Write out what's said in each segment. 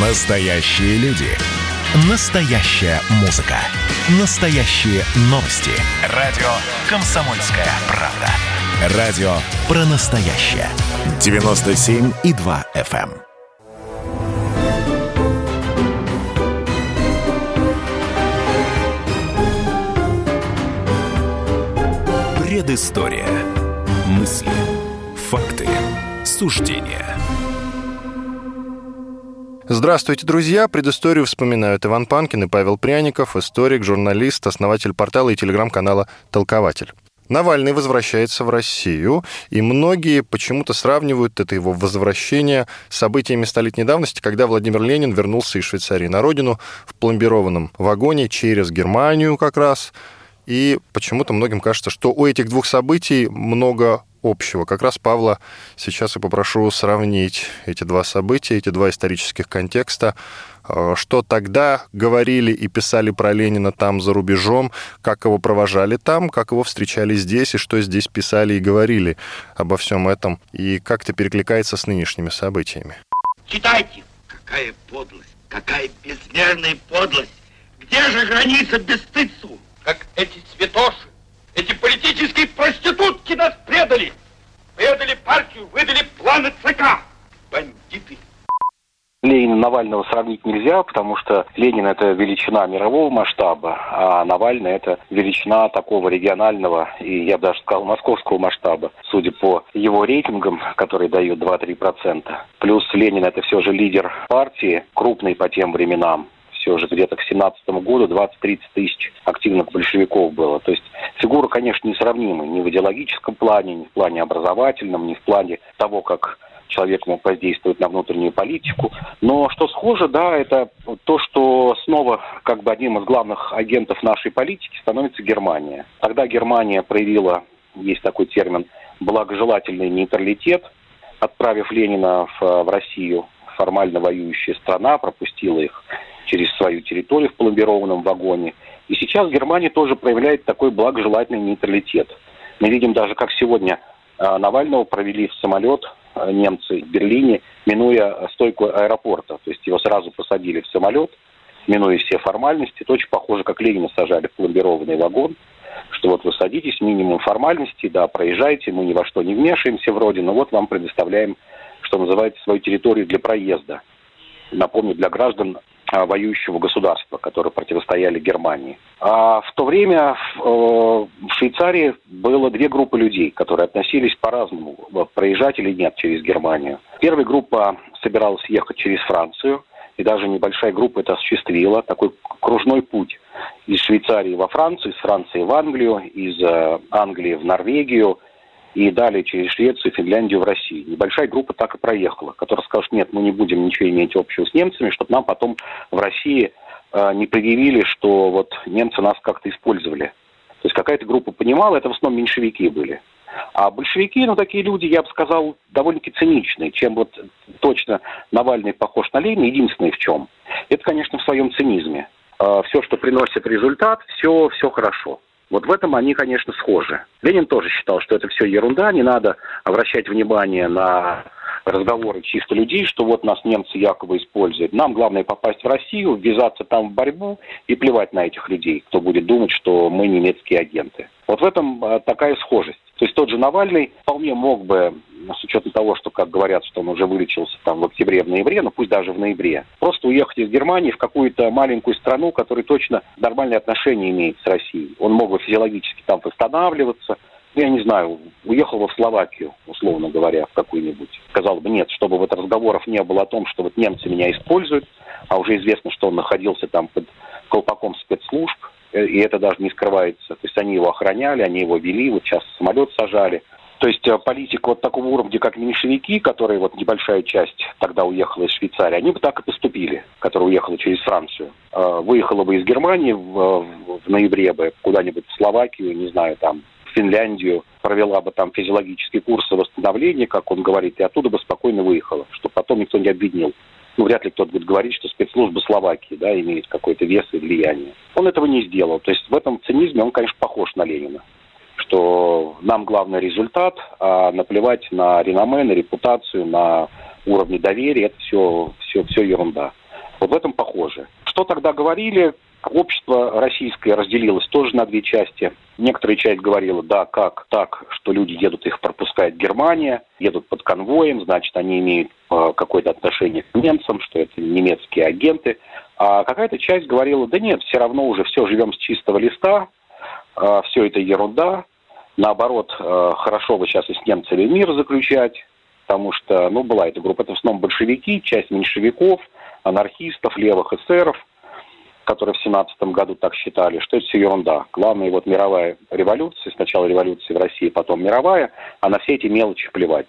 Настоящие люди. Настоящая музыка. Настоящие новости. Радио «Комсомольская правда». Радио про настоящее. 97,2 FM. Предыстория. Мысли. Факты. Суждения. Здравствуйте, друзья! Предысторию вспоминают Иван Панкин и Павел Пряников, историк, журналист, основатель портала и телеграм-канала «Толкователь». Навальный возвращается в Россию, и многие почему-то сравнивают это его возвращение с событиями столетней давности, когда Владимир Ленин вернулся из Швейцарии на родину в пломбированном вагоне через Германию как раз. И почему-то многим кажется, что у этих двух событий много общего. Как раз Павла сейчас и попрошу сравнить эти два события, эти два исторических контекста, э, что тогда говорили и писали про Ленина там за рубежом, как его провожали там, как его встречали здесь, и что здесь писали и говорили обо всем этом, и как это перекликается с нынешними событиями. Читайте! Какая подлость, какая безмерная подлость! Где же граница бесстыдству? Как эти цветоши, эти политические проститутки нас предали. Предали партию, выдали планы ЦК. Бандиты. Ленина Навального сравнить нельзя, потому что Ленин это величина мирового масштаба, а Навальный это величина такого регионального и, я бы даже сказал, московского масштаба, судя по его рейтингам, которые дают 2-3%. Плюс Ленин это все же лидер партии, крупный по тем временам все же где-то к 17 году 20-30 тысяч активных большевиков было. То есть фигура, конечно, несравнима ни в идеологическом плане, ни в плане образовательном, ни в плане того, как человек мог воздействовать на внутреннюю политику. Но что схоже, да, это то, что снова как бы одним из главных агентов нашей политики становится Германия. Тогда Германия проявила, есть такой термин, благожелательный нейтралитет, отправив Ленина в, в Россию, формально воюющая страна, пропустила их через свою территорию в пломбированном вагоне. И сейчас Германия тоже проявляет такой благожелательный нейтралитет. Мы видим даже, как сегодня а, Навального провели в самолет а, немцы в Берлине, минуя стойку аэропорта. То есть его сразу посадили в самолет, минуя все формальности. Это очень похоже, как Ленина сажали в пломбированный вагон, что вот вы садитесь, минимум формальностей, да, проезжайте, мы ни во что не вмешиваемся вроде, но вот вам предоставляем, что называется, свою территорию для проезда. Напомню, для граждан воюющего государства, которые противостояли Германии. А в то время в, э, Швейцарии было две группы людей, которые относились по-разному, проезжать или нет через Германию. Первая группа собиралась ехать через Францию, и даже небольшая группа это осуществила, такой кружной путь из Швейцарии во Францию, из Франции в Англию, из э, Англии в Норвегию, и далее через Швецию, Финляндию в Россию. Небольшая группа так и проехала, которая скажет, нет, мы не будем ничего иметь общего с немцами, чтобы нам потом в России э, не предъявили, что вот немцы нас как-то использовали. То есть какая-то группа понимала, это в основном меньшевики были. А большевики, ну, такие люди, я бы сказал, довольно-таки циничные. Чем вот точно Навальный похож на Ленина, единственное в чем. Это, конечно, в своем цинизме. Э, все, что приносит результат, все, все хорошо. Вот в этом они, конечно, схожи. Ленин тоже считал, что это все ерунда, не надо обращать внимание на разговоры чисто людей, что вот нас немцы якобы используют. Нам главное попасть в Россию, ввязаться там в борьбу и плевать на этих людей, кто будет думать, что мы немецкие агенты. Вот в этом а, такая схожесть. То есть тот же Навальный вполне мог бы, с учетом того, что, как говорят, что он уже вылечился там в октябре, в ноябре, ну пусть даже в ноябре, просто уехать из Германии в какую-то маленькую страну, которая точно нормальные отношения имеет с Россией. Он мог бы физиологически там восстанавливаться, ну, я не знаю, уехал бы в Словакию, условно говоря, в какую-нибудь. Сказал бы, нет, чтобы вот разговоров не было о том, что вот немцы меня используют, а уже известно, что он находился там под колпаком спецслужб, и это даже не скрывается. То есть они его охраняли, они его вели, вот сейчас самолет сажали. То есть э, политик вот такого уровня, как меньшевики, которые вот небольшая часть тогда уехала из Швейцарии, они бы так и поступили, которая уехала через Францию. Э, выехала бы из Германии в, в ноябре бы куда-нибудь в Словакию, не знаю, там, в Финляндию, провела бы там физиологические курсы восстановления, как он говорит, и оттуда бы спокойно выехала, чтобы потом никто не обвинил ну, вряд ли кто-то будет говорить, что спецслужбы Словакии, да, имеют какой-то вес и влияние. Он этого не сделал. То есть в этом цинизме он, конечно, похож на Ленина. Что нам главный результат, а наплевать на реноме, на репутацию, на уровни доверия, это все, все, все ерунда. Вот в этом похоже. Что тогда говорили? Общество российское разделилось тоже на две части. Некоторая часть говорила, да, как так, что люди едут, их пропускает Германия, едут под конвоем, значит, они имеют э, какое-то отношение к немцам, что это немецкие агенты. А какая-то часть говорила, да нет, все равно уже все живем с чистого листа, э, все это ерунда, наоборот, э, хорошо бы сейчас и с немцами мир заключать, потому что, ну, была эта группа, это в основном большевики, часть меньшевиков, анархистов, левых эсеров – которые в 17 году так считали, что это все ерунда. Главное, вот мировая революция, сначала революция в России, потом мировая, а на все эти мелочи плевать.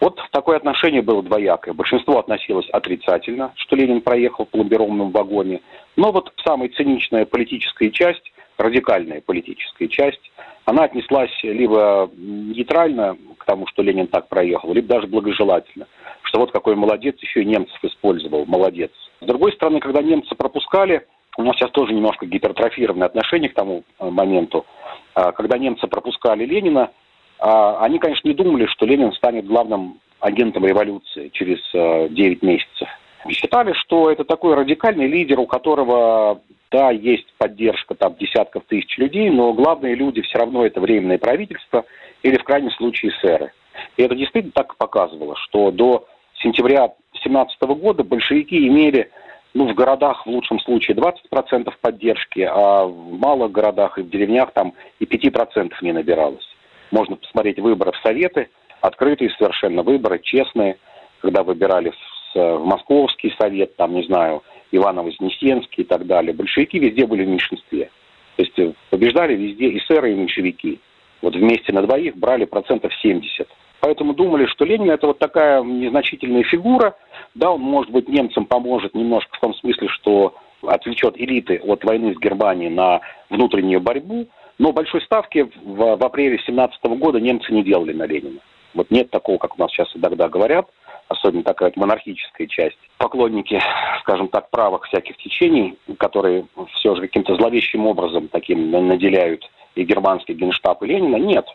Вот такое отношение было двоякое. Большинство относилось отрицательно, что Ленин проехал в пломбированном вагоне. Но вот самая циничная политическая часть, радикальная политическая часть, она отнеслась либо нейтрально к тому, что Ленин так проехал, либо даже благожелательно, что вот какой молодец, еще и немцев использовал, молодец. С другой стороны, когда немцы пропускали, у нас сейчас тоже немножко гипертрофированное отношение к тому э, моменту, а, когда немцы пропускали Ленина, а, они, конечно, не думали, что Ленин станет главным агентом революции через 9 э, месяцев. Считали, что это такой радикальный лидер, у которого, да, есть поддержка там десятков тысяч людей, но главные люди все равно это временное правительство или, в крайнем случае, сэры. И это действительно так показывало, что до сентября 2017 года большевики имели ну, в городах в лучшем случае 20% поддержки, а в малых городах и в деревнях там и 5% не набиралось. Можно посмотреть выборы в Советы, открытые совершенно выборы, честные, когда выбирали в, Московский совет, там, не знаю, Иваново-Вознесенский и так далее. Большевики везде были в меньшинстве. То есть э, побеждали везде и сэры, и меньшевики. Вот вместе на двоих брали процентов 70. Поэтому думали, что Ленин это вот такая незначительная фигура. Да, он, может быть, немцам поможет немножко в том смысле, что отвлечет элиты от войны с Германией на внутреннюю борьбу. Но большой ставки в, в апреле 17 года немцы не делали на Ленина. Вот нет такого, как у нас сейчас иногда говорят, особенно такая монархическая часть. Поклонники, скажем так, правых всяких течений, которые все же каким-то зловещим образом таким наделяют и германский генштаб, и Ленина, нет.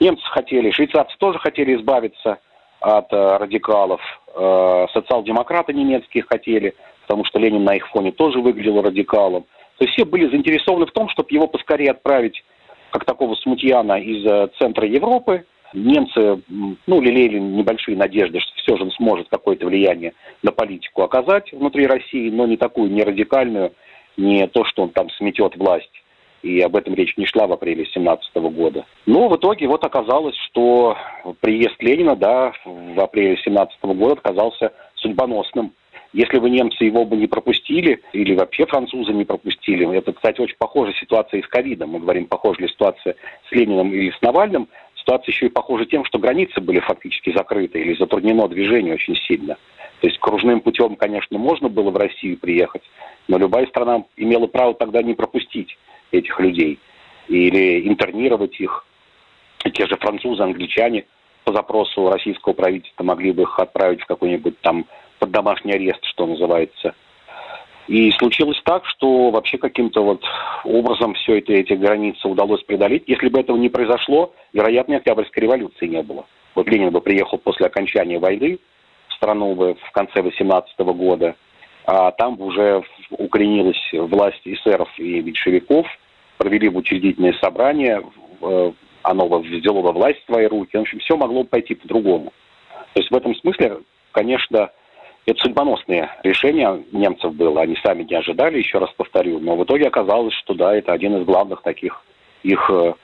Немцы хотели, швейцарцы тоже хотели избавиться от э, радикалов, э, социал-демократы немецкие хотели, потому что Ленин на их фоне тоже выглядел радикалом. То есть все были заинтересованы в том, чтобы его поскорее отправить как такого смутьяна из э, центра Европы. Немцы, ну, лелеяли небольшие надежды, что все же он сможет какое-то влияние на политику оказать внутри России, но не такую, не радикальную, не то, что он там сметет власть и об этом речь не шла в апреле 2017 года. Но в итоге вот оказалось, что приезд Ленина, да, в апреле 2017 года оказался судьбоносным. Если бы немцы его бы не пропустили, или вообще французы не пропустили, это, кстати, очень похожая ситуация и с ковидом. Мы говорим, похожа ли ситуация с Лениным или с Навальным. Ситуация еще и похожа тем, что границы были фактически закрыты или затруднено движение очень сильно. То есть кружным путем, конечно, можно было в Россию приехать, но любая страна имела право тогда не пропустить этих людей или интернировать их. Те же французы, англичане по запросу российского правительства могли бы их отправить в какой-нибудь там под домашний арест, что называется. И случилось так, что вообще каким-то вот образом все это, эти границы удалось преодолеть. Если бы этого не произошло, вероятно, Октябрьской революции не было. Вот Ленин бы приехал после окончания войны в страну бы в конце 18 года, а там уже укоренилась власть эсеров и меньшевиков, провели учредительное собрание, э, оно взяло во власть в свои руки. В общем, все могло пойти по-другому. То есть в этом смысле, конечно, это судьбоносное решение немцев было. Они сами не ожидали, еще раз повторю. Но в итоге оказалось, что да, это один из главных таких их э,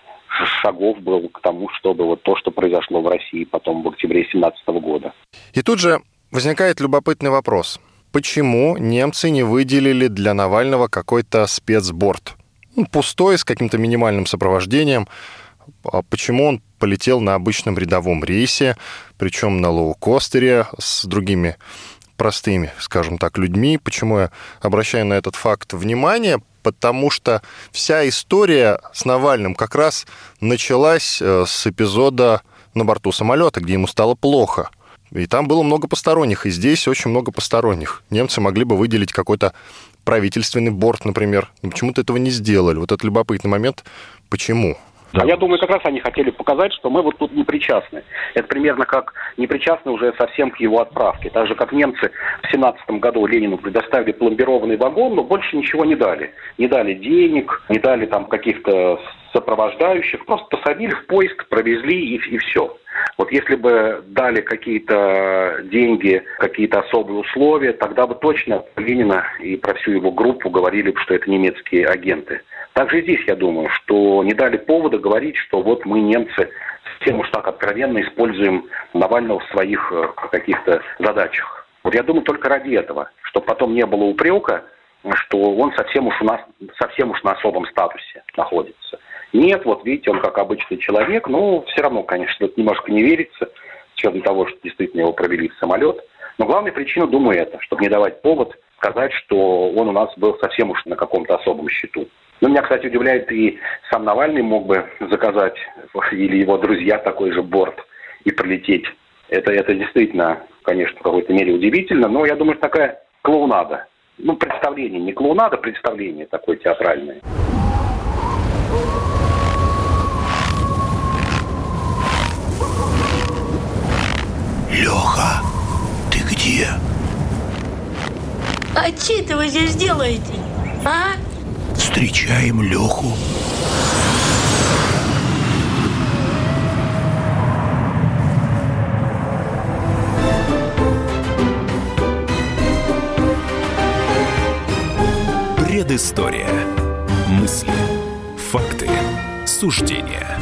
шагов был к тому, чтобы вот то, что произошло в России потом в октябре 2017 года. И тут же возникает любопытный вопрос – почему немцы не выделили для Навального какой-то спецборд? Ну, пустой, с каким-то минимальным сопровождением. А почему он полетел на обычном рядовом рейсе, причем на лоукостере с другими простыми, скажем так, людьми. Почему я обращаю на этот факт внимание? Потому что вся история с Навальным как раз началась э, с эпизода на борту самолета, где ему стало плохо – и там было много посторонних, и здесь очень много посторонних. Немцы могли бы выделить какой-то правительственный борт, например. Но почему-то этого не сделали. Вот это любопытный момент. Почему? Да. А я думаю, как раз они хотели показать, что мы вот тут не причастны. Это примерно как не причастны уже совсем к его отправке. Так же, как немцы в 17 году Ленину предоставили пломбированный вагон, но больше ничего не дали. Не дали денег, не дали там каких-то сопровождающих, просто посадили в поезд, провезли и, и все. Вот если бы дали какие-то деньги, какие-то особые условия, тогда бы точно Ленина и про всю его группу говорили бы, что это немецкие агенты. Также здесь, я думаю, что не дали повода говорить, что вот мы, немцы, совсем уж так откровенно используем Навального в своих э, каких-то задачах. Вот я думаю, только ради этого, чтобы потом не было упрека, что он совсем уж у нас, совсем уж на особом статусе находится. Нет, вот видите, он как обычный человек, но все равно, конечно, это немножко не верится, с учетом того, что действительно его провели в самолет. Но главная причина, думаю, это, чтобы не давать повод сказать, что он у нас был совсем уж на каком-то особом счету. Ну, меня, кстати, удивляет, и сам Навальный мог бы заказать, или его друзья, такой же борт и прилететь. Это, это действительно, конечно, в какой-то мере удивительно, но я думаю, что такая клоунада. Ну, представление, не клоунада, представление такое театральное. Леха, ты где? А че это вы здесь делаете, а? Встречаем Леху. Предыстория. Мысли, факты, суждения –